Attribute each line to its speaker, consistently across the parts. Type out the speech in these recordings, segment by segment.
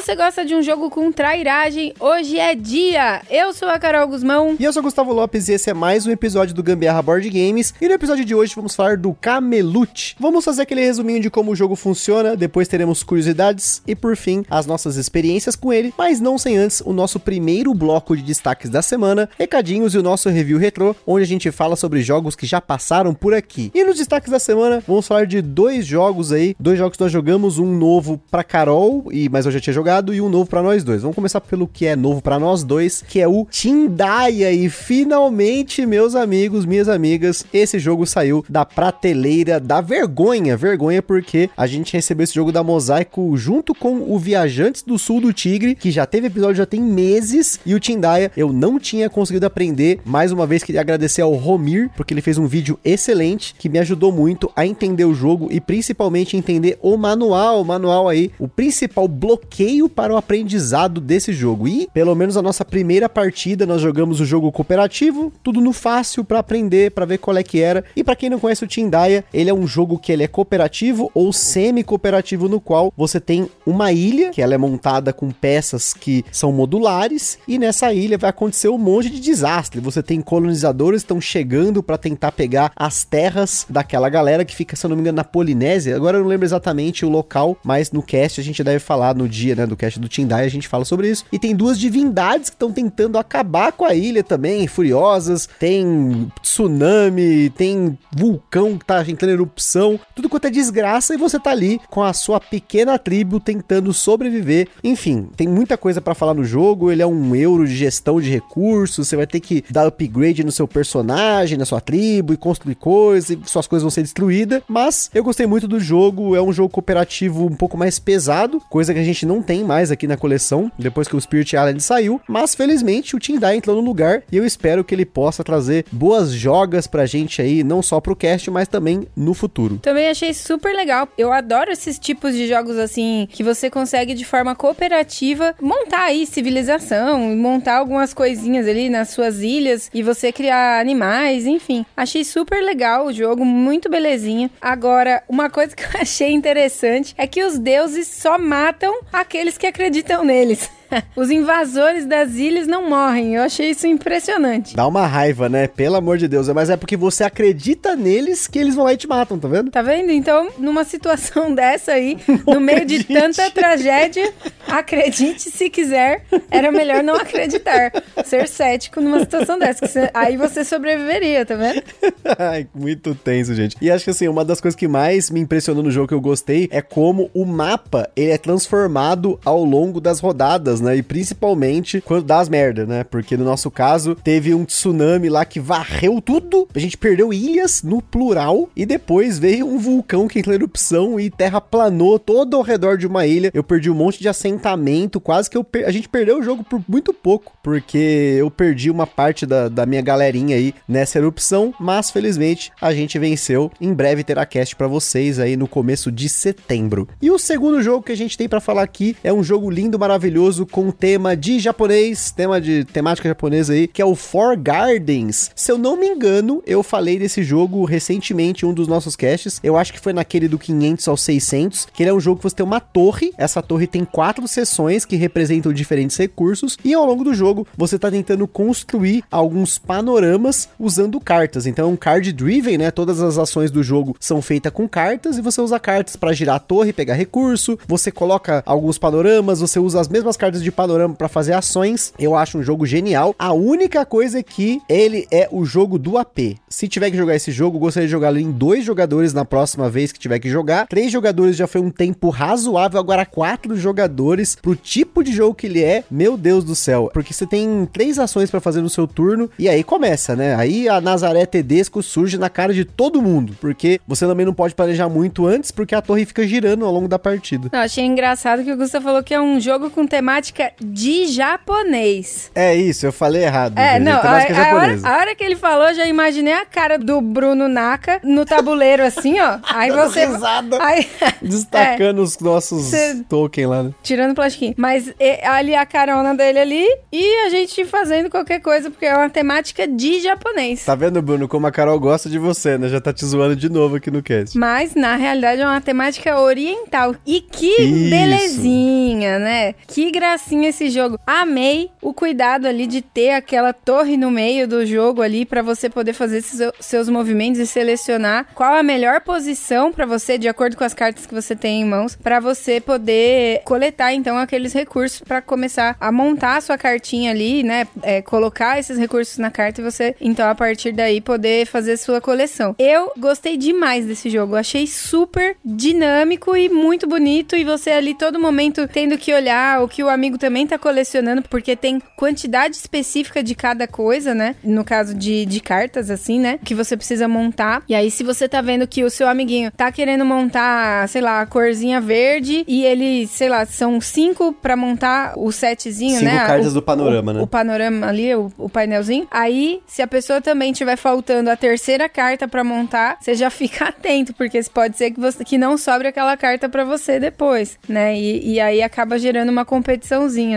Speaker 1: Você gosta de um jogo com trairagem, hoje é dia! Eu sou a Carol Guzmão.
Speaker 2: E eu sou o Gustavo Lopes e esse é mais um episódio do Gambiarra Board Games. E no episódio de hoje vamos falar do Camelute. Vamos fazer aquele resuminho de como o jogo funciona, depois teremos curiosidades e por fim as nossas experiências com ele, mas não sem antes o nosso primeiro bloco de destaques da semana, recadinhos e o nosso review retrô, onde a gente fala sobre jogos que já passaram por aqui. E nos destaques da semana vamos falar de dois jogos aí, dois jogos que nós jogamos, um novo pra Carol, e mas eu já tinha jogado, e um novo pra nós dois. Vamos começar pelo que é novo pra nós dois, que é o Tindaya. E finalmente, meus amigos, minhas amigas, esse jogo saiu da prateleira da vergonha. Vergonha porque a gente recebeu esse jogo da Mosaico junto com o Viajantes do Sul do Tigre, que já teve episódio já tem meses, e o Tindaya eu não tinha conseguido aprender. Mais uma vez, queria agradecer ao Romir, porque ele fez um vídeo excelente que me ajudou muito a entender o jogo e principalmente entender o manual, o manual aí, o principal bloqueio para o aprendizado desse jogo. E, pelo menos a nossa primeira partida, nós jogamos o jogo cooperativo, tudo no fácil para aprender, para ver qual é que era. E para quem não conhece o Tindaya, ele é um jogo que ele é cooperativo ou semi-cooperativo no qual você tem uma ilha, que ela é montada com peças que são modulares, e nessa ilha vai acontecer um monte de desastre. Você tem colonizadores que estão chegando para tentar pegar as terras daquela galera que fica, se eu não me engano, na Polinésia. Agora eu não lembro exatamente o local, mas no cast a gente deve falar no dia, né, do cast do Tindai, a gente fala sobre isso. E tem duas divindades que estão tentando acabar com a ilha também, furiosas. Tem tsunami, tem vulcão que tá entrando em erupção, tudo quanto é desgraça e você tá ali com a sua pequena tribo tentando sobreviver. Enfim, tem muita coisa para falar no jogo. Ele é um euro de gestão de recursos, você vai ter que dar upgrade no seu personagem, na sua tribo e construir coisas, e suas coisas vão ser destruídas. Mas eu gostei muito do jogo, é um jogo cooperativo um pouco mais pesado, coisa que a gente não tem mais aqui na coleção, depois que o Spirit Island saiu. Mas felizmente o Tindai entrou no lugar e eu espero que ele possa trazer boas jogas pra gente aí, não só pro cast, mas também no futuro.
Speaker 1: Também achei super legal. Eu adoro esses tipos de jogos assim, que você consegue de forma cooperativa montar aí civilização, montar algumas coisinhas ali nas suas ilhas e você criar animais, enfim. Achei super legal o jogo, muito belezinha. Agora, uma coisa que eu achei interessante é que os deuses só matam aqueles que acreditam neles. Os invasores das ilhas não morrem. Eu achei isso impressionante.
Speaker 2: Dá uma raiva, né? Pelo amor de Deus. Mas é porque você acredita neles que eles vão lá e te matam, tá vendo?
Speaker 1: Tá vendo? Então, numa situação dessa aí, no meio de tanta tragédia, acredite se quiser, era melhor não acreditar. Ser cético numa situação dessa. Você, aí você sobreviveria, tá vendo?
Speaker 2: Ai, muito tenso, gente. E acho que assim, uma das coisas que mais me impressionou no jogo que eu gostei é como o mapa ele é transformado ao longo das rodadas né? E principalmente quando dá as merda, né? Porque no nosso caso, teve um tsunami lá que varreu tudo, a gente perdeu ilhas no plural, e depois veio um vulcão que entrou em erupção e terra planou todo ao redor de uma ilha. Eu perdi um monte de assentamento, quase que eu per... a gente perdeu o jogo por muito pouco, porque eu perdi uma parte da, da minha galerinha aí nessa erupção, mas felizmente a gente venceu. Em breve terá cast para vocês aí no começo de setembro. E o segundo jogo que a gente tem para falar aqui é um jogo lindo, maravilhoso, com tema de japonês, tema de temática japonesa aí, que é o Four Gardens. Se eu não me engano, eu falei desse jogo recentemente em um dos nossos casts. Eu acho que foi naquele do 500 ao 600, que ele é um jogo que você tem uma torre. Essa torre tem quatro seções que representam diferentes recursos e ao longo do jogo você tá tentando construir alguns panoramas usando cartas. Então é um card driven, né? Todas as ações do jogo são feitas com cartas e você usa cartas para girar a torre, pegar recurso. Você coloca alguns panoramas, você usa as mesmas cartas de panorama para fazer ações. Eu acho um jogo genial. A única coisa é que ele é o jogo do AP. Se tiver que jogar esse jogo, gostaria de jogá-lo em dois jogadores na próxima vez que tiver que jogar. Três jogadores já foi um tempo razoável, agora quatro jogadores pro tipo de jogo que ele é. Meu Deus do céu, porque você tem três ações para fazer no seu turno e aí começa, né? Aí a Nazaré Tedesco surge na cara de todo mundo, porque você também não pode planejar muito antes, porque a torre fica girando ao longo da partida.
Speaker 1: Não, achei engraçado que o Gustavo falou que é um jogo com temática temática de japonês.
Speaker 2: É isso, eu falei errado.
Speaker 1: É,
Speaker 2: gente.
Speaker 1: não, a,
Speaker 2: temática
Speaker 1: a hora, a hora que ele falou, já imaginei a cara do Bruno Naka no tabuleiro assim, ó. Aí você.
Speaker 2: risada.
Speaker 1: Aí,
Speaker 2: Destacando os nossos
Speaker 1: Cê-
Speaker 2: token lá, né?
Speaker 1: tirando o plastiquinho. Mas e, ali a carona dele ali e a gente fazendo qualquer coisa, porque é uma temática de japonês.
Speaker 2: Tá vendo, Bruno, como a Carol gosta de você, né? Já tá te zoando de novo aqui no cast.
Speaker 1: Mas, na realidade, é uma temática oriental. E que
Speaker 2: Isso.
Speaker 1: belezinha, né? Que gracinha esse jogo. Amei o cuidado ali de ter aquela torre no meio do jogo ali pra você poder fazer esses seus movimentos e selecionar qual a melhor posição pra você, de acordo com as cartas que você tem em mãos, pra você poder coletar, então, aqueles recursos pra começar a montar a sua cartinha ali, né? É, colocar esses recursos na carta e você, então, a partir daí, poder fazer sua coleção. Eu gostei demais desse jogo. Achei super dinâmico e muito bonito. E você ali todo momento tendo que olhar o que o amigo também tá colecionando, porque tem quantidade específica de cada coisa, né? No caso de, de cartas, assim, né? Que você precisa montar. E aí, se você tá vendo que o seu amiguinho tá querendo montar, sei lá, a corzinha verde e ele, sei lá, são cinco pra montar o setzinho,
Speaker 2: Cinco
Speaker 1: né?
Speaker 2: cartas
Speaker 1: O-
Speaker 2: do panorama,
Speaker 1: o-
Speaker 2: né?
Speaker 1: O panorama ali, o, o painelzinho. Aí, se a pessoa também tiver faltando a terceira carta pra montar, você já fica atento, porque pode ser que, você, que não sobre aquela carta pra você depois, né? E, e aí acaba gerando uma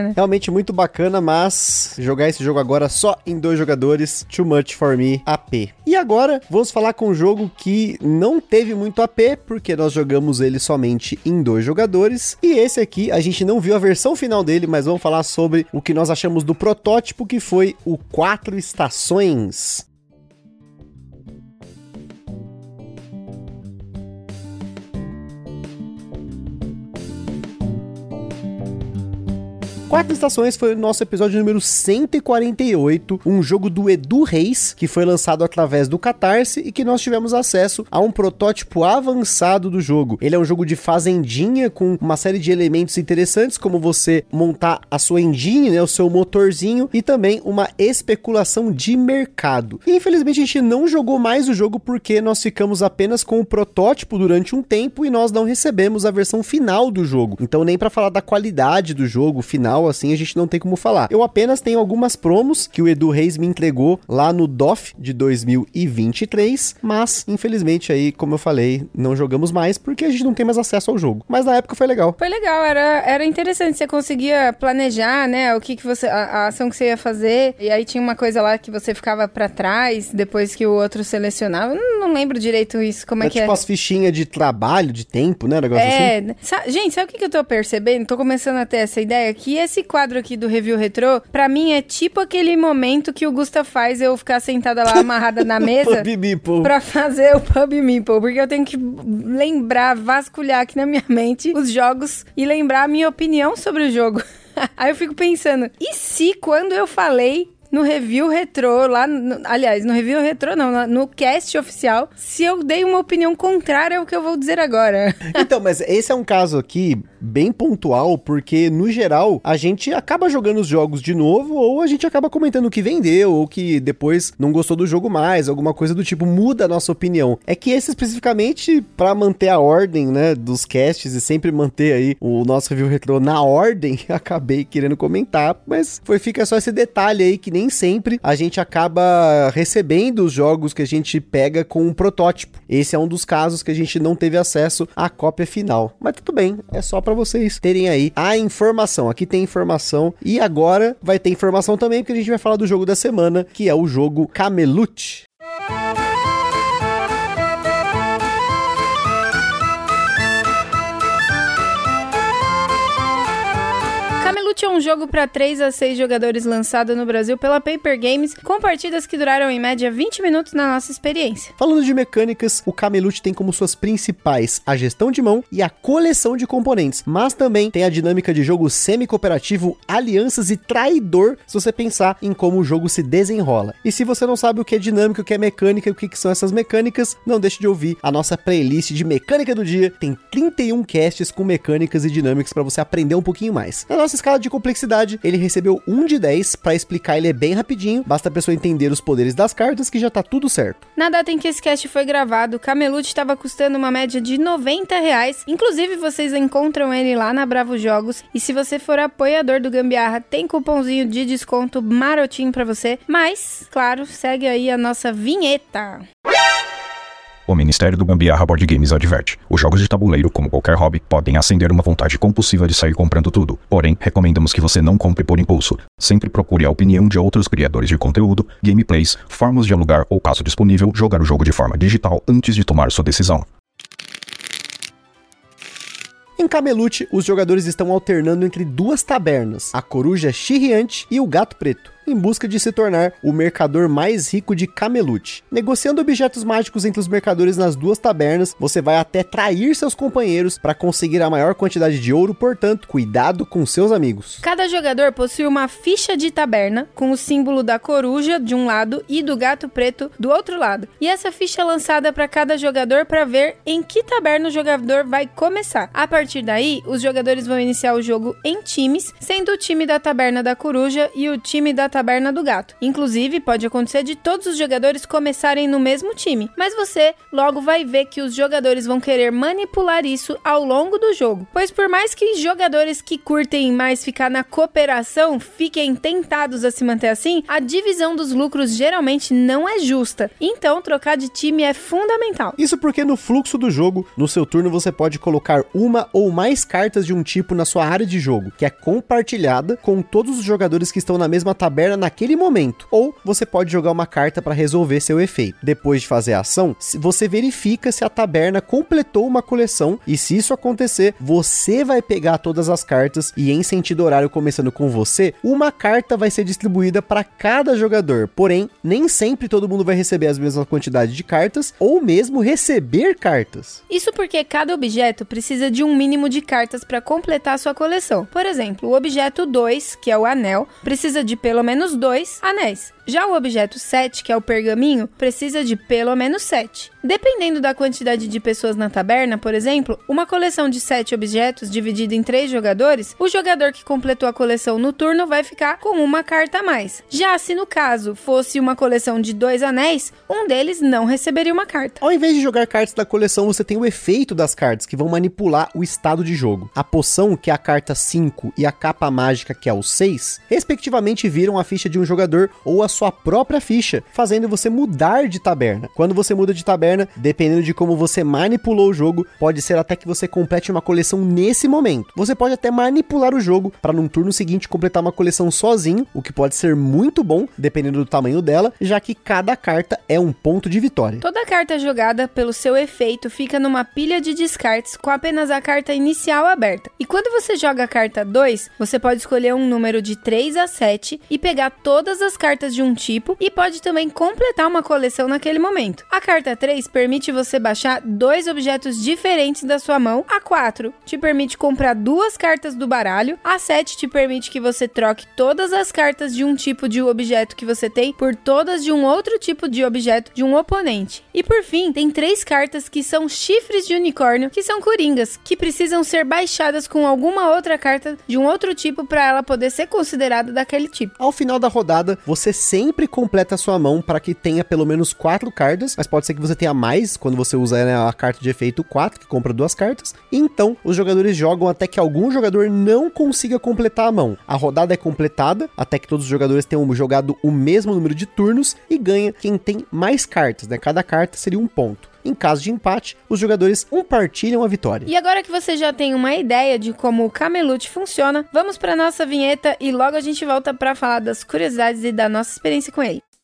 Speaker 1: né?
Speaker 2: Realmente muito bacana, mas jogar esse jogo agora só em dois jogadores, too much for me, AP. E agora, vamos falar com um jogo que não teve muito AP, porque nós jogamos ele somente em dois jogadores. E esse aqui, a gente não viu a versão final dele, mas vamos falar sobre o que nós achamos do protótipo, que foi o Quatro Estações. Quatro Estações foi o nosso episódio número 148, um jogo do Edu Reis, que foi lançado através do Catarse e que nós tivemos acesso a um protótipo avançado do jogo. Ele é um jogo de fazendinha com uma série de elementos interessantes, como você montar a sua engine, né, o seu motorzinho, e também uma especulação de mercado. E, infelizmente a gente não jogou mais o jogo porque nós ficamos apenas com o protótipo durante um tempo e nós não recebemos a versão final do jogo. Então nem para falar da qualidade do jogo final assim a gente não tem como falar. Eu apenas tenho algumas promos que o Edu Reis me entregou lá no DOF de 2023, mas infelizmente aí, como eu falei, não jogamos mais porque a gente não tem mais acesso ao jogo. Mas na época foi legal.
Speaker 1: Foi legal, era, era interessante. Você conseguia planejar, né? O que, que você. A, a ação que você ia fazer. E aí tinha uma coisa lá que você ficava pra trás depois que o outro selecionava. Não, não lembro direito isso, como é,
Speaker 2: É
Speaker 1: que
Speaker 2: tipo
Speaker 1: é.
Speaker 2: as fichinhas de trabalho, de tempo, né? Negócio assim.
Speaker 1: É, sa- gente, sabe o que, que eu tô percebendo? Tô começando a ter essa ideia que esse quadro aqui do Review Retrô, pra mim é tipo aquele momento que o Gusta faz eu ficar sentada lá amarrada na mesa
Speaker 2: Bibi, pô.
Speaker 1: pra fazer o Pub Meeple, porque eu tenho que lembrar, vasculhar aqui na minha mente os jogos e lembrar a minha opinião sobre o jogo. Aí eu fico pensando, e se quando eu falei no review retrô, lá, no- aliás, no review retrô não, no- cast oficial, se eu dei uma opinião contrária ao que eu vou dizer agora.
Speaker 2: Então, mas esse é um caso aqui bem pontual, porque no geral a gente acaba jogando os jogos de novo, ou a gente acaba comentando o que vendeu, ou que depois não gostou do jogo mais, alguma coisa do tipo, muda a nossa opinião. É que esse especificamente, pra manter a ordem, né, dos casts e sempre manter aí o nosso review retrô na ordem, acabei querendo comentar, mas foi fica só esse detalhe aí que nem sempre a gente acaba recebendo os jogos que a gente pega com um protótipo. Esse é um dos casos que a gente não teve acesso à cópia final. Mas tudo bem, é só pra vocês terem aí a informação. Aqui tem informação e agora vai ter informação também porque a gente vai falar do jogo da semana, que é o jogo Camelot.
Speaker 1: É um jogo para 3 a 6 jogadores lançado no Brasil pela Paper Games, com partidas que duraram em média 20 minutos na nossa experiência.
Speaker 2: Falando de mecânicas, o Camelot tem como suas principais a gestão de mão e a coleção de componentes, mas também tem a dinâmica de jogo semi-cooperativo, alianças e traidor, se você pensar em como o jogo se desenrola. E se você não sabe o que é dinâmica, o que é mecânica e o que são essas mecânicas, não deixe de ouvir a nossa playlist de mecânica do dia. Tem 31 casts com mecânicas e dinâmicas para você aprender um pouquinho mais. Na nossa escala de complexidade, ele recebeu um de 10. Pra explicar, ele é bem rapidinho, basta a pessoa entender os poderes das cartas que já tá tudo certo.
Speaker 1: Na data em que esse cast foi gravado, Camelute estava custando uma média de 90 reais. Inclusive, vocês encontram ele lá na Bravo Jogos. E se você for apoiador do Gambiarra, tem cupomzinho de desconto marotinho pra você. Mas, claro, segue aí a nossa vinheta.
Speaker 3: O Ministério do Gambiarra Board Games adverte: os jogos de tabuleiro, como qualquer hobby, podem acender uma vontade compulsiva de sair comprando tudo. Porém, recomendamos que você não compre por impulso. Sempre procure a opinião de outros criadores de conteúdo, gameplays, formas de alugar ou, caso disponível, jogar o jogo de forma digital antes de tomar sua decisão.
Speaker 2: Em Camelute, os jogadores estão alternando entre duas tabernas, a coruja chirriante e o gato preto em busca de se tornar o mercador mais rico de Camelute. Negociando objetos mágicos entre os mercadores nas duas tabernas, você vai até trair seus companheiros para conseguir a maior quantidade de ouro, portanto, cuidado com seus amigos.
Speaker 1: Cada jogador possui uma ficha de taberna com o símbolo da coruja de um lado e do gato preto do outro lado. E essa ficha é lançada para cada jogador para ver em que taberna o jogador vai começar. A partir daí, os jogadores vão iniciar o jogo em times, sendo o time da taberna da coruja e o time da taberna do gato. Inclusive, pode acontecer de todos os jogadores começarem no mesmo time, mas você logo vai ver que os jogadores vão querer manipular isso ao longo do jogo. Pois por mais que jogadores que curtem mais ficar na cooperação fiquem tentados a se manter assim, a divisão dos lucros geralmente não é justa. Então, trocar de time é fundamental.
Speaker 2: Isso porque no fluxo do jogo, no seu turno você pode colocar uma ou mais cartas de um tipo na sua área de jogo, que é compartilhada com todos os jogadores que estão na mesma taberna taberna naquele momento, ou você pode jogar uma carta para resolver seu efeito. Depois de fazer a ação, você verifica se a taberna completou uma coleção e se isso acontecer, você vai pegar todas as cartas e em sentido horário começando com você, uma carta vai ser distribuída para cada jogador. Porém, nem sempre todo mundo vai receber as mesmas quantidades de cartas ou mesmo receber cartas.
Speaker 1: Isso porque cada objeto precisa de um mínimo de cartas para completar sua coleção. Por exemplo, o objeto 2, que é o anel, precisa de pelo menos menos dois anéis. Já o objeto 7, que é o pergaminho, precisa de pelo menos 7. Dependendo da quantidade de pessoas na taberna, por exemplo, uma coleção de 7 objetos dividida em 3 jogadores, o jogador que completou a coleção no turno vai ficar com uma carta a mais. Já se no caso fosse uma coleção de 2 anéis, um deles não receberia uma carta.
Speaker 2: Ao invés de jogar cartas da coleção, você tem o efeito das cartas, que vão manipular o estado de jogo. A poção, que é a carta 5, e a capa mágica, que é o 6, respectivamente viram a ficha de um jogador ou a sua própria ficha, fazendo você mudar de taberna. Quando você muda de taberna, dependendo de como você manipulou o jogo, pode ser até que você complete uma coleção nesse momento. Você pode até manipular o jogo para num turno seguinte completar uma coleção sozinho, o que pode ser muito bom, dependendo do tamanho dela, já que cada carta é um ponto de vitória.
Speaker 1: Toda carta jogada pelo seu efeito fica numa pilha de descartes com apenas a carta inicial aberta. E quando você joga a carta 2, você pode escolher um número de 3 a 7 e pegar todas as cartas de um tipo e pode também completar uma coleção naquele momento. A carta 3 permite você baixar dois objetos diferentes da sua mão. A 4 te permite comprar duas cartas do baralho. A 7 te permite que você troque todas as cartas de um tipo de objeto que você tem por todas de um outro tipo de objeto de um oponente. E por fim, tem três cartas que são chifres de unicórnio, que são coringas, que precisam ser baixadas com alguma outra carta de um outro tipo para ela poder ser considerada daquele tipo.
Speaker 2: Ao final da rodada, você sempre completa a sua mão para que tenha pelo menos quatro cartas, mas pode ser que você tenha mais quando você usa né, a carta de efeito 4, que compra duas cartas. Então, os jogadores jogam até que algum jogador não consiga completar a mão. A rodada é completada até que todos os jogadores tenham jogado o mesmo número de turnos e ganha quem tem mais cartas, né? Cada carta seria um ponto. Em caso de empate, os jogadores compartilham a vitória.
Speaker 1: E agora que você já tem uma ideia de como o Camelute funciona, vamos para nossa vinheta e logo a gente volta para falar das curiosidades e da nossa experiência com ele.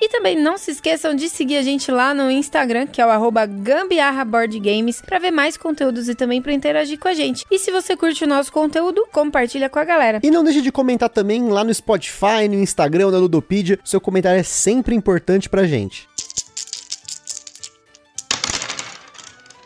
Speaker 1: E também não se esqueçam de seguir a gente lá no Instagram, que é o arroba gambiarraboardgames, para ver mais conteúdos e também para interagir com a gente. E se você curte o nosso conteúdo, compartilha com a galera.
Speaker 2: E não deixe de comentar também lá no Spotify, no Instagram, na Ludopedia. Seu comentário é sempre importante pra gente.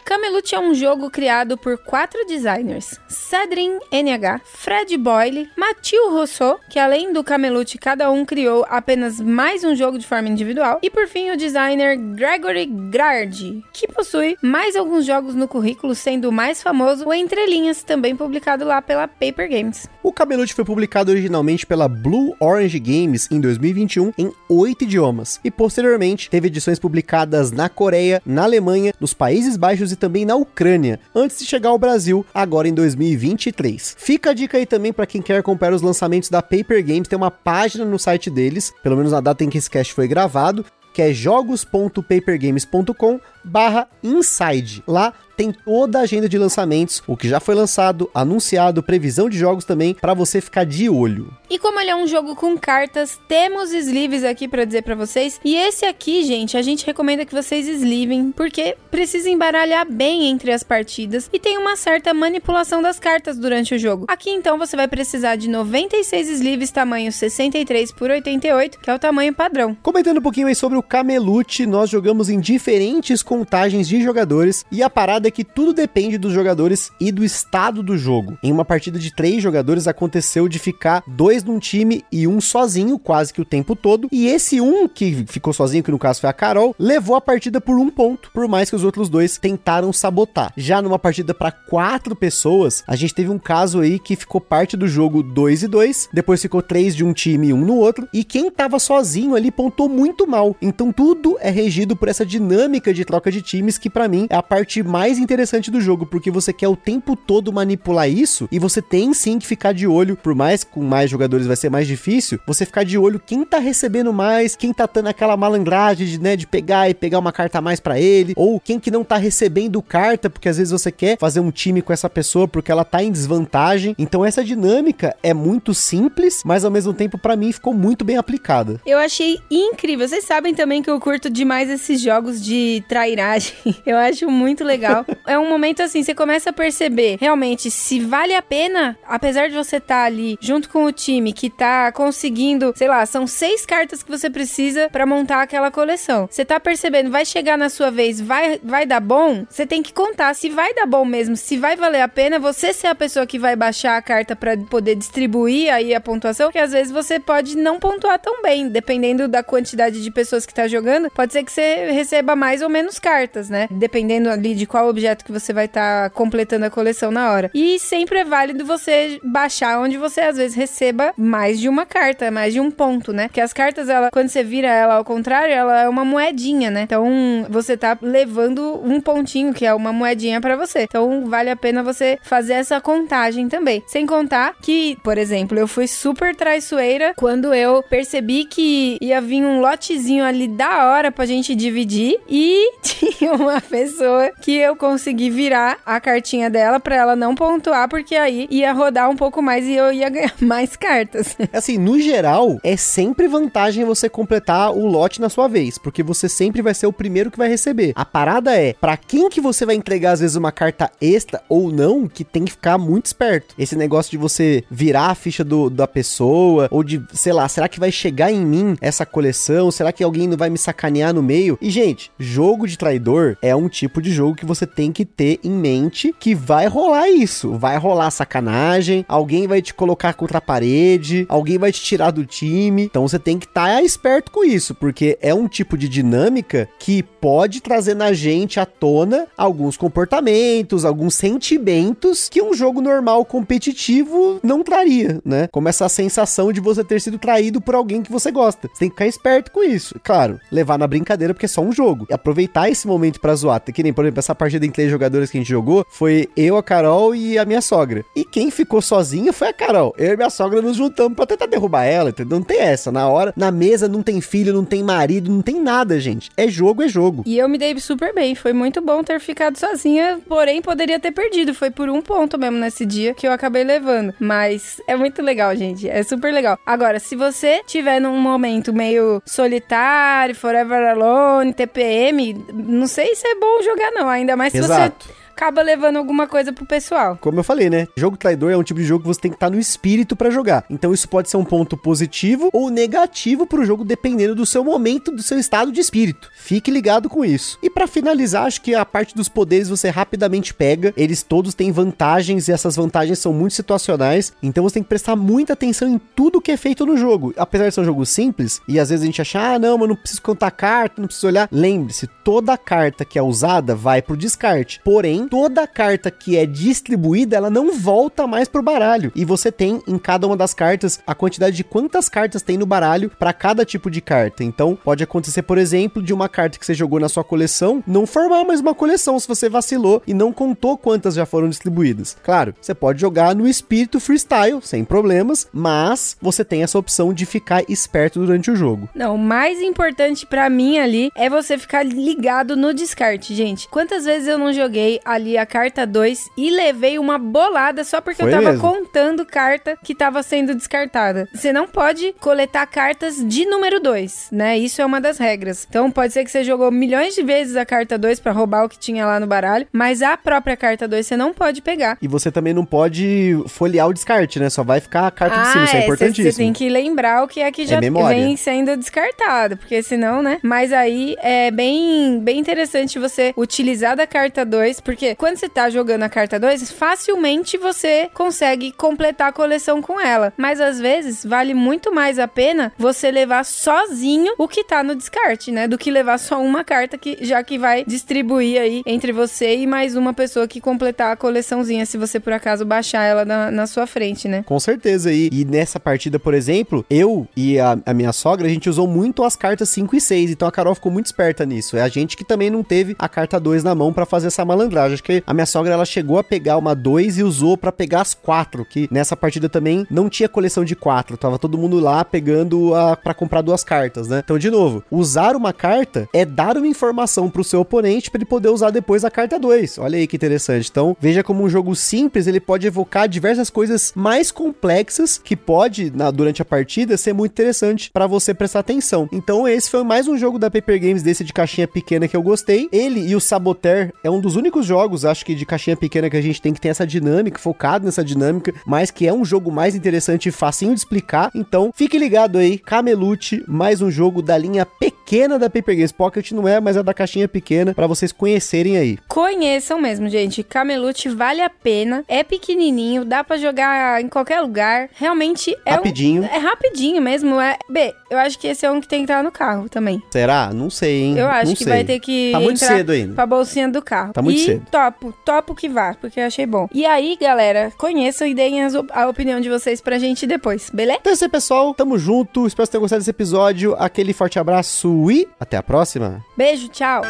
Speaker 1: Camelot é um jogo criado por quatro designers: Cedrin NH, Fred Boyle, Mathieu Rousseau, que além do Camelot, cada um criou apenas mais um jogo de forma individual, e por fim o designer Gregory Grard, que possui mais alguns jogos no currículo, sendo o mais famoso o Entre Linhas, também publicado lá pela Paper Games.
Speaker 2: O Camelot foi publicado originalmente pela Blue Orange Games em 2021 em oito idiomas, e posteriormente teve edições publicadas na Coreia, na Alemanha, nos Países Baixos e também na Ucrânia, antes de chegar ao Brasil, agora em 2023. Fica a dica aí também para quem quer acompanhar os lançamentos da Paper Games, tem uma página no site deles, pelo menos na data em que esse cast foi gravado, que é jogos.papergames.com barra inside. Lá tem toda a agenda de lançamentos, o que já foi lançado, anunciado, previsão de jogos também, para você ficar de olho.
Speaker 1: E como ele é um jogo com cartas, temos sleeves aqui para dizer para vocês. E esse aqui, gente, a gente recomenda que vocês sleevem, porque precisa embaralhar bem entre as partidas e tem uma certa manipulação das cartas durante o jogo. Aqui então você vai precisar de 96 sleeves tamanho 63 por 88, que é o tamanho padrão.
Speaker 2: Comentando um pouquinho aí sobre o Camelute, nós jogamos em diferentes contagens de jogadores e a parada é que tudo depende dos jogadores e do estado do jogo. Em uma partida de três jogadores aconteceu de ficar dois num time e um sozinho quase que o tempo todo. E esse um que ficou sozinho, que no caso foi a Carol, levou a partida por um ponto, por mais que os outros dois tentaram sabotar. Já numa partida para quatro pessoas, a gente teve um caso aí que ficou parte do jogo 2 e 2, depois ficou três de um time e um no outro, e quem tava sozinho ali pontou muito mal. Então tudo é regido por essa dinâmica de troca de times que para mim é a parte mais interessante do jogo, porque você quer o tempo todo manipular isso e você tem sim que ficar de olho, por mais com mais jogadores vai ser mais difícil, você ficar de olho quem tá recebendo mais, quem tá tendo aquela malandragem de, né, de pegar e pegar uma carta a mais para ele, ou quem que não tá recebendo carta, porque às vezes você quer fazer um time com essa pessoa porque ela tá em desvantagem. Então essa dinâmica é muito simples, mas ao mesmo tempo para mim ficou muito bem aplicada.
Speaker 1: Eu achei incrível. Vocês sabem também que eu curto demais esses jogos de trairagem. Eu acho muito legal. É um momento assim, você começa a perceber realmente se vale a pena, apesar de você estar tá ali junto com o time que tá conseguindo, sei lá, são seis cartas que você precisa para montar aquela coleção. Você tá percebendo, vai chegar na sua vez, vai, vai dar bom? Você tem que contar se vai dar bom mesmo, se vai valer a pena você ser a pessoa que vai baixar a carta para poder distribuir aí a pontuação, que às vezes você pode não pontuar tão bem, dependendo da quantidade de pessoas que tá jogando, pode ser que você receba mais ou menos cartas, né? Dependendo ali de qual objeto que você vai estar tá completando a coleção na hora. E sempre é válido você baixar onde você às vezes receba mais de uma carta, mais de um ponto, né? Porque as cartas, ela, quando você vira ela ao contrário, ela é uma moedinha, né? Então você tá levando um pontinho, que é uma moedinha para você. Então vale a pena você fazer essa contagem também. Sem contar que, por exemplo, eu fui super traiçoeira quando eu percebi que ia vir um lotezinho ali da hora pra gente dividir e tinha uma pessoa que eu consegui virar a cartinha dela pra ela não pontuar, porque aí ia rodar um pouco mais e eu ia ganhar mais cartas.
Speaker 2: Assim, no geral, é sempre vantagem você completar o lote na sua vez, porque você sempre vai ser o primeiro que vai receber. A parada é, para quem que você vai entregar às vezes uma carta extra ou não, que tem que ficar muito esperto. Esse negócio de você virar a ficha do, da pessoa, ou de, sei lá, será que vai chegar em mim essa coleção? Será que alguém não vai me sacanear no meio? E, gente, jogo de traidor é um tipo de jogo que você tem que ter em mente que vai rolar isso. Vai rolar sacanagem, alguém vai te colocar contra a parede, alguém vai te tirar do time. Então você tem que estar tá esperto com isso, porque é um tipo de dinâmica que pode trazer na gente à tona alguns comportamentos, alguns sentimentos que um jogo normal competitivo não traria, né? Como essa sensação de você ter sido traído por alguém que você gosta. Você tem que ficar esperto com isso. Claro, levar na brincadeira porque é só um jogo. E aproveitar esse momento para zoar. Que nem, por exemplo, essa partida em três jogadores que a gente jogou foi eu, a Carol e a minha sogra. E quem ficou sozinha foi a Carol. Eu e minha sogra nos juntamos pra tentar derrubar ela, entendeu? Não tem essa. Na hora, na mesa não tem filho, não tem marido, não tem nada, gente. É jogo, é jogo.
Speaker 1: E eu me dei super bem. Foi muito bom ter ficado sozinha, porém poderia ter perdido. Foi por um ponto mesmo nesse dia que eu acabei levando. Mas é muito legal, gente. É super legal. Agora, se você tiver num momento meio solitário, forever alone, TPM, não sei se é bom jogar não, ainda mais se
Speaker 2: Exato.
Speaker 1: você acaba levando alguma coisa pro pessoal.
Speaker 2: Como eu falei, né? Jogo traidor é um tipo de jogo que você tem que estar no espírito para jogar. Então isso pode ser um ponto positivo ou negativo pro jogo dependendo do seu momento, do seu estado de espírito. Fique ligado com isso. E para finalizar, acho que a parte dos poderes você rapidamente pega. Eles todos têm vantagens e essas vantagens são muito situacionais. Então você tem que prestar muita atenção em tudo que é feito no jogo. Apesar de ser um jogo simples, e às vezes a gente acha, ah, não, mas não preciso contar carta, não preciso olhar. Lembre-se, toda carta que é usada vai pro descarte. Porém, toda carta que é distribuída, ela não volta mais pro baralho. E você tem em cada uma das cartas a quantidade de quantas cartas tem no baralho para cada tipo de carta. Então, pode acontecer, por exemplo, de uma carta que você jogou na sua coleção não formar mais uma coleção se você vacilou e não contou quantas já foram distribuídas. Claro, você pode jogar no espírito freestyle, sem problemas, mas você tem essa opção de ficar esperto durante o jogo.
Speaker 1: Não, o mais importante para mim ali é você ficar ligado no descarte, gente. Quantas vezes eu não joguei ali a carta 2 e levei uma bolada só porque
Speaker 2: Foi
Speaker 1: eu tava
Speaker 2: mesmo.
Speaker 1: contando carta que tava sendo descartada. Você não pode coletar cartas de número 2, né? Isso é uma das regras. Então pode ser que você jogou milhões de vezes a carta 2 pra roubar o que tinha lá no baralho, mas a própria carta 2 você não pode pegar.
Speaker 2: E você também não pode folhear o descarte, né? Só vai ficar a carta de cima, isso é
Speaker 1: Você
Speaker 2: importantíssimo.
Speaker 1: tem que lembrar o que é que já
Speaker 2: memória.
Speaker 1: vem sendo descartado, porque senão, né? Mas aí é bem, bem interessante você utilizar da carta 2, porque quando você tá jogando a carta 2, facilmente você consegue completar a coleção com ela. Mas às vezes vale muito mais a pena você levar sozinho o que tá no descarte, né? Do que levar só uma carta que já que vai distribuir aí entre você e mais uma pessoa que completar a coleçãozinha, se você por acaso baixar ela na, na sua frente, né?
Speaker 2: Com certeza. E, e nessa partida, por exemplo, eu e a, a minha sogra, a gente usou muito as cartas 5 e 6. Então a Carol ficou muito esperta nisso. É a gente que também não teve a carta 2 na mão pra fazer essa malandragem. Acho que a minha sogra ela chegou a pegar uma 2 e usou pra pegar as 4. Que nessa partida também não tinha coleção de 4. Tava todo mundo lá pegando a para comprar duas cartas, né? Então, de novo, usar uma carta é dar uma informação pro seu oponente pra ele poder usar depois a carta 2. Olha aí que interessante. Então, veja como um jogo simples ele pode evocar diversas coisas mais complexas que pode, na, durante a partida, ser muito interessante pra você prestar atenção. Então, esse foi mais um jogo da Paper Games desse de caixinha pequena que eu gostei. Ele e o Saboteur é um dos únicos jogos, acho que de caixinha pequena que a gente tem que ter essa dinâmica, focado nessa dinâmica, mas que é um jogo mais interessante e facinho de explicar. Então, fique ligado aí, Camelute, mais um jogo da linha pequena da Paper Games. Pocket não é, mas é da caixinha pequena, pra vocês conhecerem aí.
Speaker 1: Conheçam mesmo, gente. Camelute vale a pena. É pequenininho, dá pra jogar em qualquer lugar. Realmente é
Speaker 2: Rapidinho.
Speaker 1: Um, é rapidinho mesmo. É B. Eu acho que esse é um que tem que estar no carro também.
Speaker 2: Será? Não sei, hein?
Speaker 1: Eu acho
Speaker 2: Não
Speaker 1: que
Speaker 2: sei.
Speaker 1: vai ter que
Speaker 2: Tá muito
Speaker 1: entrar
Speaker 2: cedo ainda.
Speaker 1: pra bolsinha do carro.
Speaker 2: Tá muito
Speaker 1: e
Speaker 2: cedo.
Speaker 1: topo, topo que vá, porque eu achei bom. E aí, galera, conheçam e deem as a opinião de vocês pra gente depois, beleza?
Speaker 2: Então é isso aí, pessoal. Tamo junto. Espero que tenham gostado desse episódio. Aquele forte abraço e até a próxima.
Speaker 1: Beijo, tchau.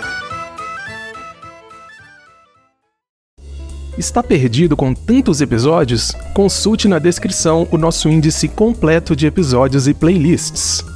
Speaker 4: Está perdido com tantos episódios? Consulte na descrição o nosso índice completo de episódios e playlists.